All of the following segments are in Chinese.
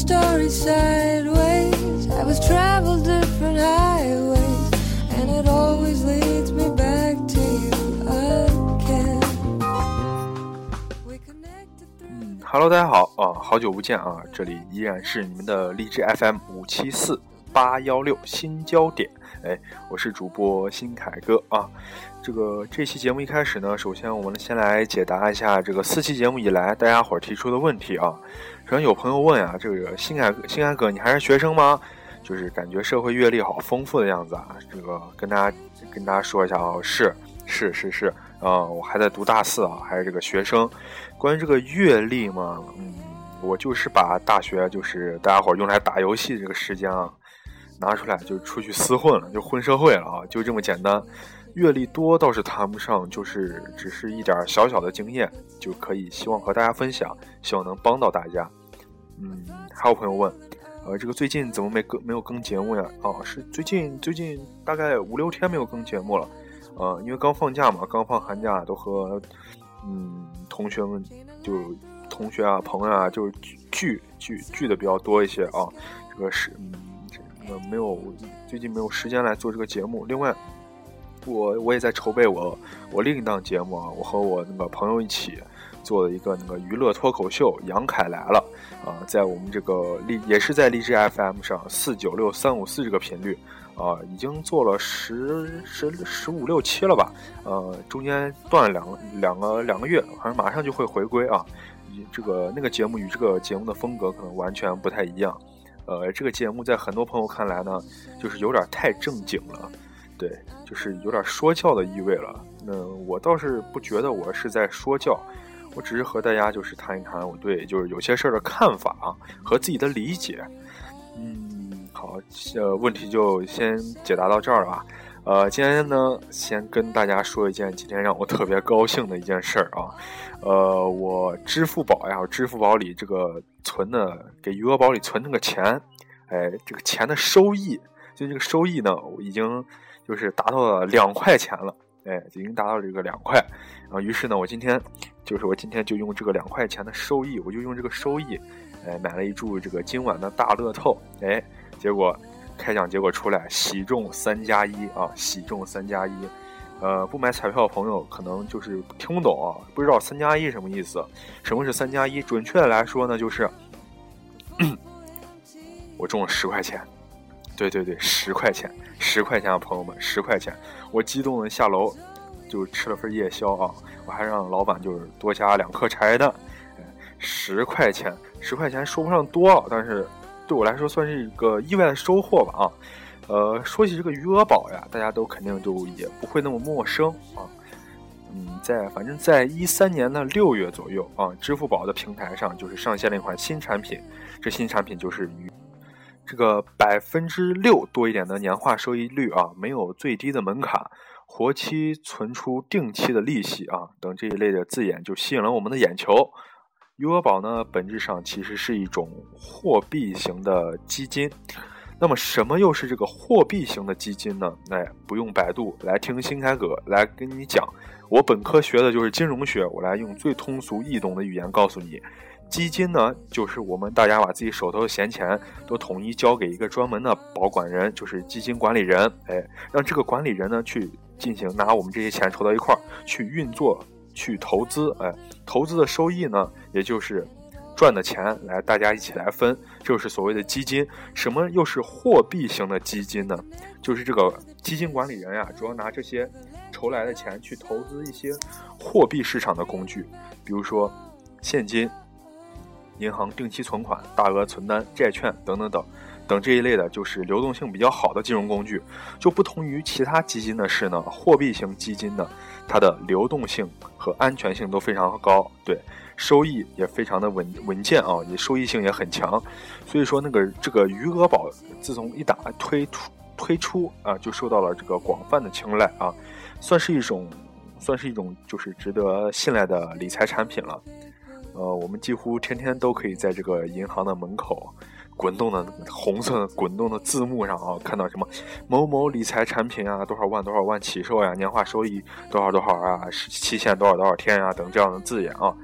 story sideways. I was traveled different highways, and it always leads me back to you again. We connected through. Hello，大家好啊，好久不见啊，这里依然是你们的荔枝 FM 五七四八幺六新焦点，哎，我是主播新凯哥啊。这个这期节目一开始呢，首先我们先来解答一下这个四期节目以来大家伙儿提出的问题啊。首先有朋友问啊，这个新凯新凯哥，你还是学生吗？就是感觉社会阅历好丰富的样子啊。这个跟大家跟大家说一下啊，是是是是，啊，我还在读大四啊，还是这个学生。关于这个阅历嘛，嗯，我就是把大学就是大家伙儿用来打游戏这个时间啊，拿出来就出去厮混了，就混社会了啊，就这么简单。阅历多倒是谈不上，就是只是一点小小的经验就可以，希望和大家分享，希望能帮到大家。嗯，还有朋友问，呃，这个最近怎么没更没有更节目呀？哦，是最近最近大概五六天没有更节目了，呃，因为刚放假嘛，刚放寒假，都和嗯同学们就同学啊朋友啊就聚聚聚的比较多一些啊，这个是嗯这个没有最近没有时间来做这个节目。另外，我我也在筹备我我另一档节目啊，我和我那个朋友一起做的一个那个娱乐脱口秀《杨凯来了》啊，在我们这个荔也是在荔枝 FM 上四九六三五四这个频率啊，已经做了十十十五六期了吧？呃，中间断了两个两个两个月，好像马上就会回归啊。这个那个节目与这个节目的风格可能完全不太一样。呃，这个节目在很多朋友看来呢，就是有点太正经了。对，就是有点说教的意味了。那我倒是不觉得我是在说教，我只是和大家就是谈一谈我对就是有些事儿的看法啊和自己的理解。嗯，好，呃，问题就先解答到这儿了啊。呃，今天呢，先跟大家说一件今天让我特别高兴的一件事儿啊。呃，我支付宝呀，我支付宝里这个存的给余额宝里存那个钱，哎，这个钱的收益，就这个收益呢，我已经。就是达到了两块钱了，哎，已经达到了这个两块，然后于是呢，我今天就是我今天就用这个两块钱的收益，我就用这个收益，哎，买了一注这个今晚的大乐透，哎，结果开奖结果出来，喜中三加一啊，喜中三加一，呃，不买彩票的朋友可能就是听不懂啊，不知道三加一什么意思？什么是三加一？准确的来说呢，就是 我中了十块钱。对对对，十块钱，十块钱啊，朋友们，十块钱！我激动的下楼，就吃了份夜宵啊，我还让老板就是多加两颗茶叶蛋。十块钱，十块钱说不上多，但是对我来说算是一个意外的收获吧啊。呃，说起这个余额宝呀，大家都肯定就也不会那么陌生啊。嗯，在反正在一三年的六月左右啊，支付宝的平台上就是上线了一款新产品，这新产品就是余。这个百分之六多一点的年化收益率啊，没有最低的门槛，活期存出定期的利息啊，等这一类的字眼就吸引了我们的眼球。余额宝呢，本质上其实是一种货币型的基金。那么，什么又是这个货币型的基金呢？哎，不用百度，来听新开哥来跟你讲。我本科学的就是金融学，我来用最通俗易懂的语言告诉你。基金呢，就是我们大家把自己手头的闲钱都统一交给一个专门的保管人，就是基金管理人，哎，让这个管理人呢去进行拿我们这些钱筹到一块儿去运作、去投资，哎，投资的收益呢，也就是赚的钱来大家一起来分，就是所谓的基金。什么又是货币型的基金呢？就是这个基金管理人呀，主要拿这些筹来的钱去投资一些货币市场的工具，比如说现金。银行定期存款、大额存单、债券等等等，等这一类的，就是流动性比较好的金融工具。就不同于其他基金的是呢，货币型基金呢，它的流动性和安全性都非常高，对，收益也非常的稳稳健啊，也收益性也很强。所以说，那个这个余额宝自从一打推出推出啊，就受到了这个广泛的青睐啊，算是一种算是一种就是值得信赖的理财产品了。呃，我们几乎天天都可以在这个银行的门口滚动的红色滚动的字幕上啊，看到什么某某理财产品啊，多少万多少万起售呀，年化收益多少多少啊，期限多少多少天啊等这样的字眼啊。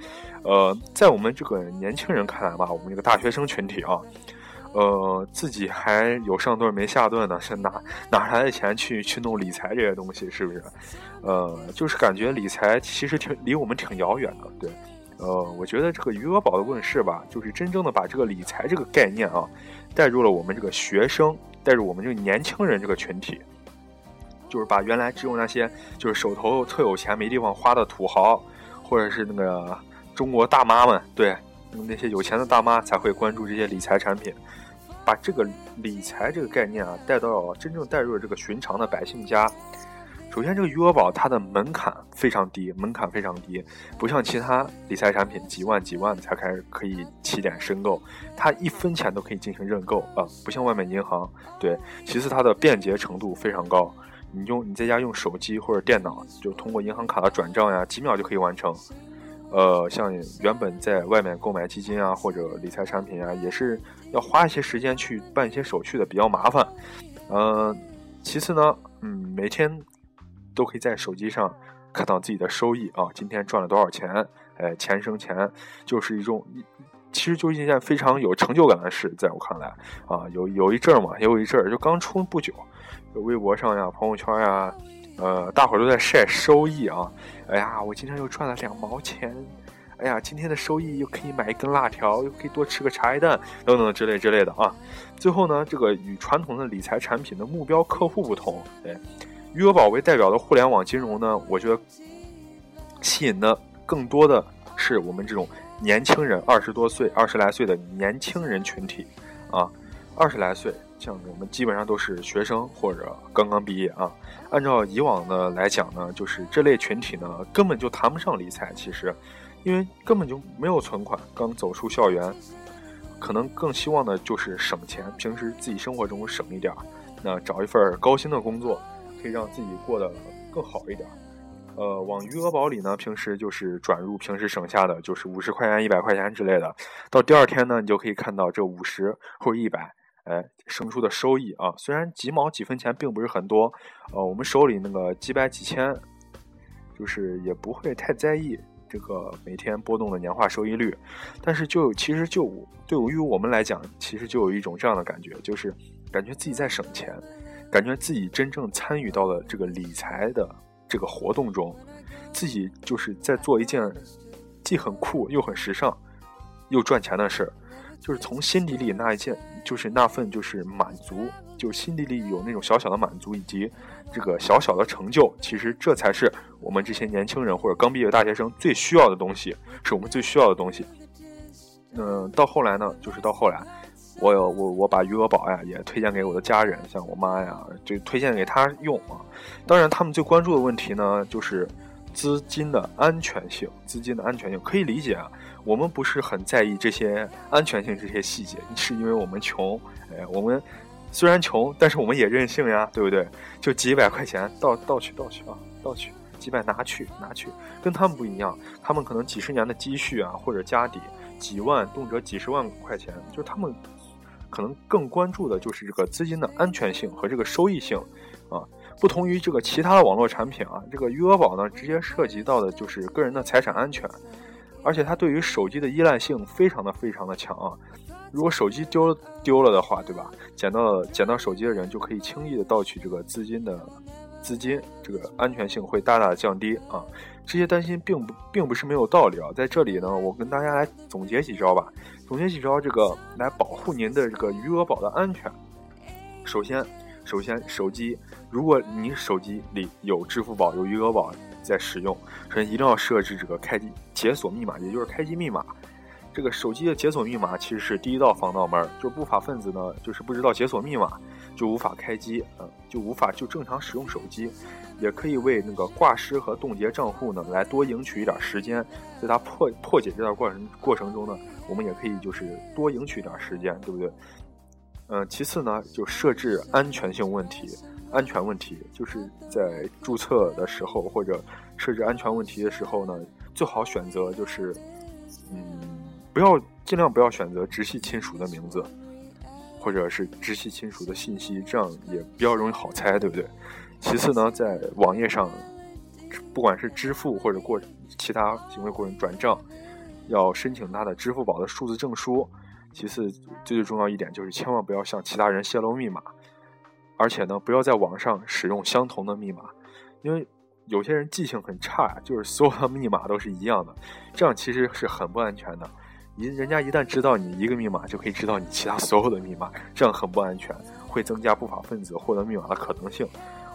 呃，在我们这个年轻人看来吧，我们这个大学生群体啊。呃，自己还有上顿没下顿呢，是哪哪来的钱去去弄理财这些东西？是不是？呃，就是感觉理财其实挺离我们挺遥远的。对，呃，我觉得这个余额宝的问世吧，就是真正的把这个理财这个概念啊，带入了我们这个学生，带入我们这个年轻人这个群体，就是把原来只有那些就是手头特有钱没地方花的土豪，或者是那个中国大妈们，对，那些有钱的大妈才会关注这些理财产品。把这个理财这个概念啊带到真正带入了这个寻常的百姓家。首先，这个余额宝它的门槛非常低，门槛非常低，不像其他理财产品几万几万才开始可以起点申购，它一分钱都可以进行认购啊，不像外面银行。对，其次它的便捷程度非常高，你用你在家用手机或者电脑，就通过银行卡的转账呀，几秒就可以完成。呃，像原本在外面购买基金啊或者理财产品啊，也是要花一些时间去办一些手续的，比较麻烦。嗯，其次呢，嗯，每天都可以在手机上看到自己的收益啊，今天赚了多少钱？哎，钱生钱，就是一种，其实就是一件非常有成就感的事，在我看来啊，有有一阵儿嘛，也有一阵儿就刚出不久，微博上呀，朋友圈呀。呃，大伙儿都在晒收益啊！哎呀，我今天又赚了两毛钱！哎呀，今天的收益又可以买一根辣条，又可以多吃个茶叶蛋，等等之类之类的啊！最后呢，这个与传统的理财产品的目标客户不同，对，余额宝为代表的互联网金融呢，我觉得吸引的更多的是我们这种年轻人，二十多岁、二十来岁的年轻人群体啊，二十来岁。像我们基本上都是学生或者刚刚毕业啊。按照以往的来讲呢，就是这类群体呢根本就谈不上理财。其实，因为根本就没有存款，刚走出校园，可能更希望的就是省钱，平时自己生活中省一点儿，那找一份高薪的工作，可以让自己过得更好一点。呃，往余额宝里呢，平时就是转入平时省下的，就是五十块钱、一百块钱之类的。到第二天呢，你就可以看到这五十或者一百。哎，生出的收益啊，虽然几毛几分钱并不是很多，呃，我们手里那个几百几千，就是也不会太在意这个每天波动的年化收益率，但是就其实就对于我们来讲，其实就有一种这样的感觉，就是感觉自己在省钱，感觉自己真正参与到了这个理财的这个活动中，自己就是在做一件既很酷又很时尚又赚钱的事儿。就是从心底里那一件，就是那份就是满足，就心底里有那种小小的满足，以及这个小小的成就。其实这才是我们这些年轻人或者刚毕业大学生最需要的东西，是我们最需要的东西。嗯，到后来呢，就是到后来，我我我把余额宝呀也推荐给我的家人，像我妈呀，就推荐给他用啊。当然，他们最关注的问题呢，就是资金的安全性，资金的安全性可以理解啊。我们不是很在意这些安全性这些细节，是因为我们穷。哎，我们虽然穷，但是我们也任性呀，对不对？就几百块钱，盗盗取盗取啊，盗取几百拿去拿去，跟他们不一样。他们可能几十年的积蓄啊，或者家底几万，动辄几十万块钱，就是他们可能更关注的就是这个资金的安全性和这个收益性啊。不同于这个其他的网络产品啊，这个余额宝呢，直接涉及到的就是个人的财产安全。而且它对于手机的依赖性非常的非常的强啊！如果手机丢丢了的话，对吧？捡到捡到手机的人就可以轻易的盗取这个资金的资金，这个安全性会大大降低啊！这些担心并不并不是没有道理啊！在这里呢，我跟大家来总结几招吧，总结几招这个来保护您的这个余额宝的安全。首先，首先手机，如果你手机里有支付宝有余额宝。在使用，首先一定要设置这个开机解锁密码，也就是开机密码。这个手机的解锁密码其实是第一道防盗门，就不法分子呢，就是不知道解锁密码，就无法开机，嗯，就无法就正常使用手机。也可以为那个挂失和冻结账户呢，来多赢取一点时间。在它破破解这段过程过程中呢，我们也可以就是多赢取一点时间，对不对？嗯，其次呢，就设置安全性问题。安全问题就是在注册的时候或者设置安全问题的时候呢，最好选择就是，嗯，不要尽量不要选择直系亲属的名字，或者是直系亲属的信息，这样也比较容易好猜，对不对？其次呢，在网页上，不管是支付或者过其他行为过程转账，要申请他的支付宝的数字证书。其次，最最重要一点就是千万不要向其他人泄露密码，而且呢，不要在网上使用相同的密码，因为有些人记性很差，就是所有的密码都是一样的，这样其实是很不安全的。一人家一旦知道你一个密码，就可以知道你其他所有的密码，这样很不安全，会增加不法分子获得密码的可能性。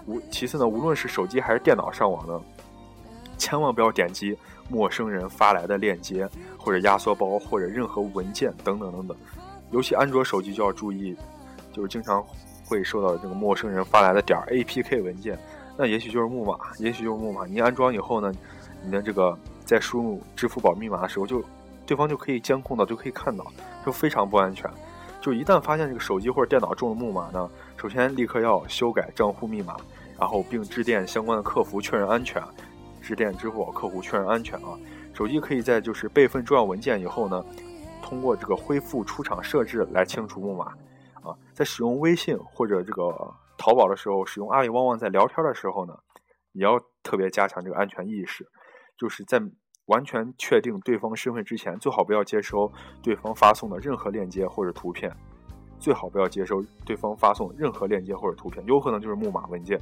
无其次呢，无论是手机还是电脑上网呢，千万不要点击。陌生人发来的链接，或者压缩包，或者任何文件等等等等，尤其安卓手机就要注意，就是经常会收到这个陌生人发来的点 APK 文件，那也许就是木马，也许就是木马。你安装以后呢，你的这个在输入支付宝密码的时候，就对方就可以监控到，就可以看到，就非常不安全。就一旦发现这个手机或者电脑中了木马呢，首先立刻要修改账户密码，然后并致电相关的客服确认安全。致电支付宝客服确认安全啊！手机可以在就是备份重要文件以后呢，通过这个恢复出厂设置来清除木马啊。在使用微信或者这个淘宝的时候，使用阿里旺旺在聊天的时候呢，也要特别加强这个安全意识。就是在完全确定对方身份之前，最好不要接收对方发送的任何链接或者图片。最好不要接收对方发送任何链接或者图片，有可能就是木马文件。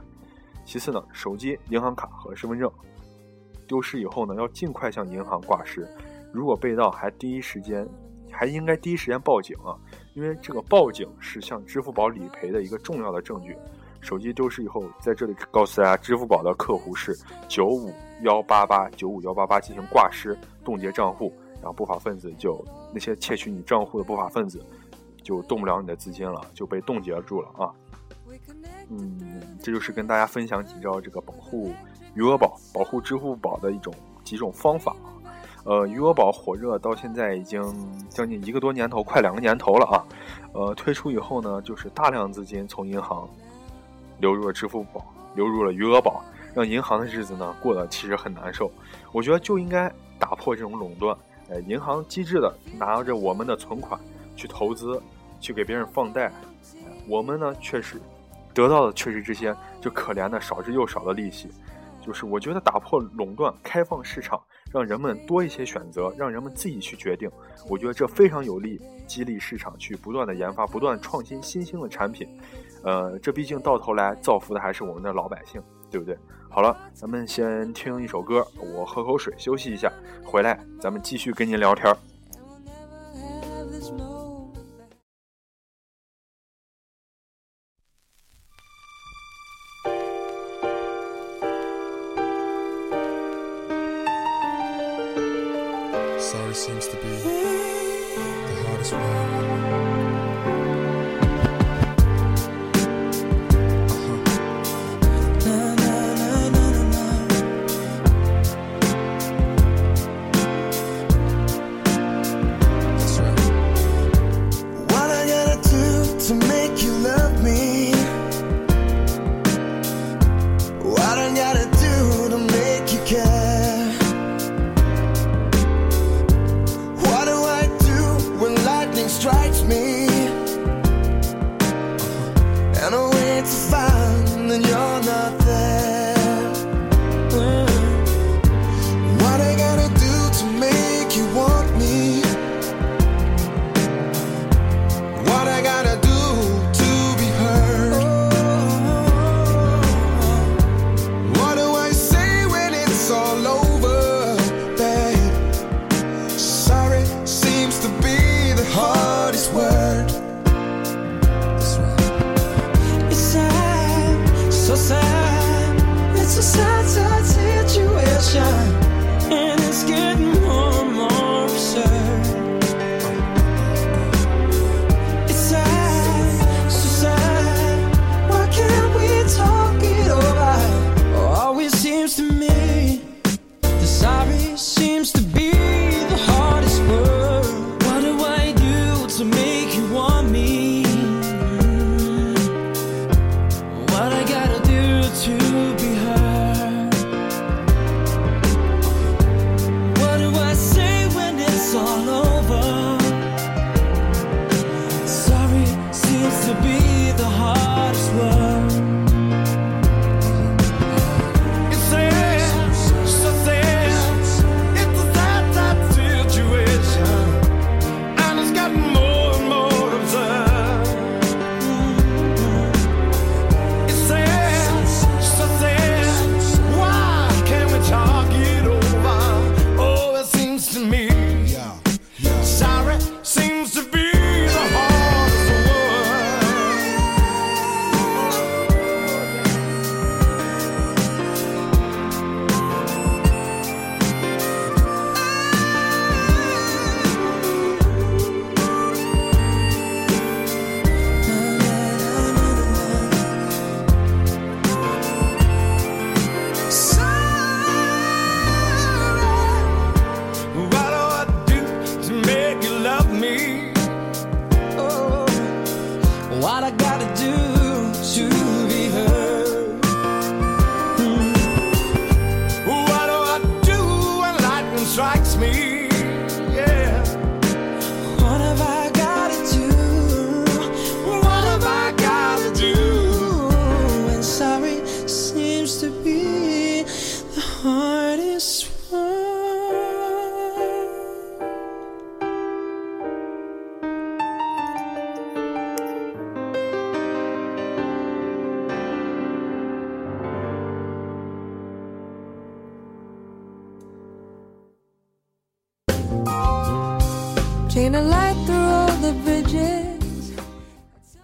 其次呢，手机、银行卡和身份证。丢失以后呢，要尽快向银行挂失。如果被盗，还第一时间，还应该第一时间报警啊！因为这个报警是向支付宝理赔的一个重要的证据。手机丢失以后，在这里告诉大家，支付宝的客服是九五幺八八九五幺八八进行挂失冻结账户，然后不法分子就那些窃取你账户的不法分子就动不了你的资金了，就被冻结住了啊！嗯，这就是跟大家分享几招这个保护。余额宝保护支付宝的一种几种方法，呃，余额宝火热到现在已经将近一个多年头，快两个年头了啊。呃，推出以后呢，就是大量资金从银行流入了支付宝，流入了余额宝，让银行的日子呢过得其实很难受。我觉得就应该打破这种垄断，呃，银行机智的拿着我们的存款去投资，去给别人放贷，我们呢确实得到的却是这些就可怜的少之又少的利息。就是我觉得打破垄断，开放市场，让人们多一些选择，让人们自己去决定。我觉得这非常有利，激励市场去不断的研发、不断创新新兴的产品。呃，这毕竟到头来造福的还是我们的老百姓，对不对？好了，咱们先听一首歌，我喝口水休息一下，回来咱们继续跟您聊天。sorry，seems to be the hardest one。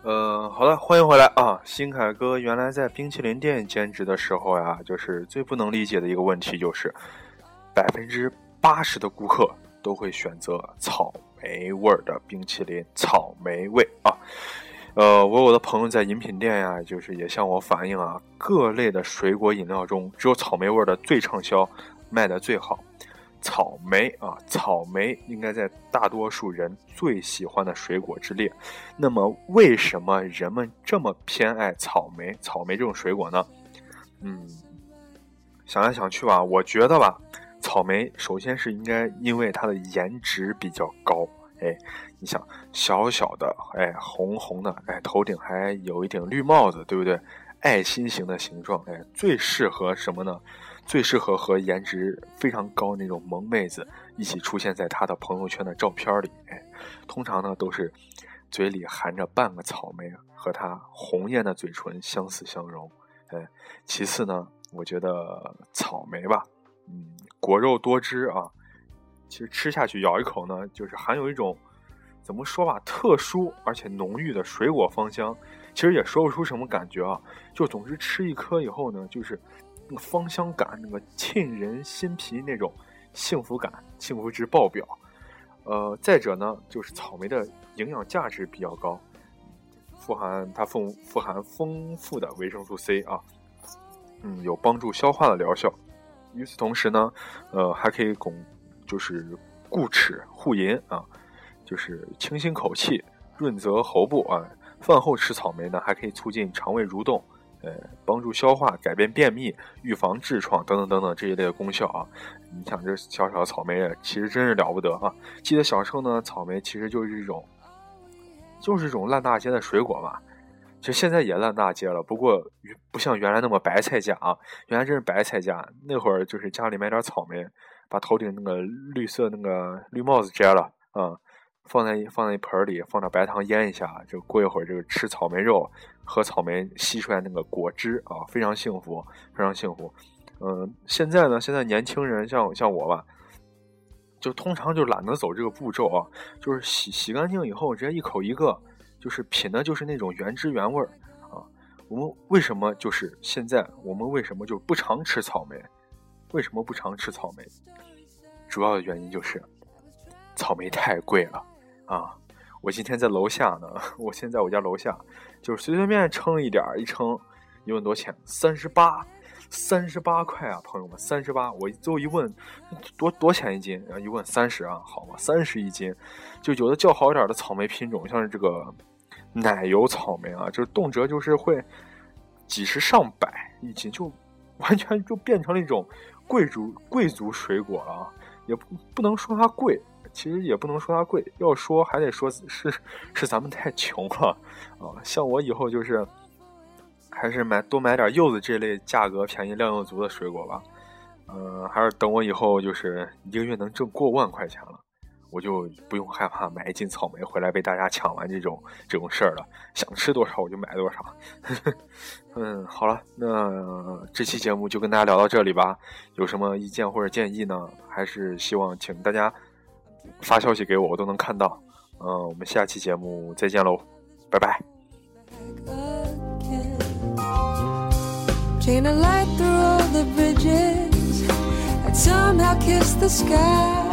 呃，好的，欢迎回来啊！新凯哥原来在冰淇淋店兼职的时候呀，就是最不能理解的一个问题就是，百分之八十的顾客都会选择草莓味儿的冰淇淋，草莓味啊。呃，我有的朋友在饮品店呀，就是也向我反映啊，各类的水果饮料中，只有草莓味儿的最畅销，卖的最好。草莓啊，草莓应该在大多数人最喜欢的水果之列。那么，为什么人们这么偏爱草莓？草莓这种水果呢？嗯，想来想去吧，我觉得吧，草莓首先是应该因为它的颜值比较高。哎，你想，小小的，哎，红红的，哎，头顶还有一顶绿帽子，对不对？爱心型的形状，哎，最适合什么呢？最适合和颜值非常高那种萌妹子一起出现在他的朋友圈的照片里。哎，通常呢都是嘴里含着半个草莓，和他红艳的嘴唇相似相融。哎，其次呢，我觉得草莓吧，嗯，果肉多汁啊，其实吃下去咬一口呢，就是含有一种怎么说吧，特殊而且浓郁的水果芳香。其实也说不出什么感觉啊，就总之吃一颗以后呢，就是。那个芳香感，那个沁人心脾那种幸福感，幸福值爆表。呃，再者呢，就是草莓的营养价值比较高，富含它丰富含丰富的维生素 C 啊，嗯，有帮助消化的疗效。与此同时呢，呃，还可以拱就是固齿护龈啊，就是清新口气，润泽喉部啊。饭后吃草莓呢，还可以促进肠胃蠕动。呃，帮助消化、改变便秘、预防痔疮等等等等这一类的功效啊！你想这小小的草莓，其实真是了不得啊！记得小时候呢，草莓其实就是一种，就是一种烂大街的水果嘛。其实现在也烂大街了，不过不像原来那么白菜价啊！原来真是白菜价，那会儿就是家里买点草莓，把头顶那个绿色那个绿帽子摘了啊。放在放在一盆里，放点白糖腌一下，就过一会儿，这个吃草莓肉，喝草莓吸出来那个果汁啊，非常幸福，非常幸福。嗯，现在呢，现在年轻人像像我吧，就通常就懒得走这个步骤啊，就是洗洗干净以后，直接一口一个，就是品的就是那种原汁原味儿啊。我们为什么就是现在我们为什么就不常吃草莓？为什么不常吃草莓？主要的原因就是草莓太贵了。啊，我今天在楼下呢，我现在我家楼下，就是随随便便称一点儿，一称，一问多少钱？三十八，三十八块啊，朋友们，三十八。我最后一问，多多钱一斤？然后一问三十啊，好吧，三十一斤。就有的较好一点的草莓品种，像是这个奶油草莓啊，就是动辄就是会几十上百一斤，就 完全就变成了一种贵族贵族水果了啊，也不不能说它贵。其实也不能说它贵，要说还得说是是咱们太穷了啊。像我以后就是还是买多买点柚子这类价格便宜、量又足的水果吧。嗯，还是等我以后就是一个月能挣过万块钱了，我就不用害怕买一斤草莓回来被大家抢完这种这种事儿了。想吃多少我就买多少。嗯，好了，那这期节目就跟大家聊到这里吧。有什么意见或者建议呢？还是希望请大家。发消息给我，我都能看到。嗯，我们下期节目再见喽，拜拜。Chain a light through all the bridges and somehow kiss the sky.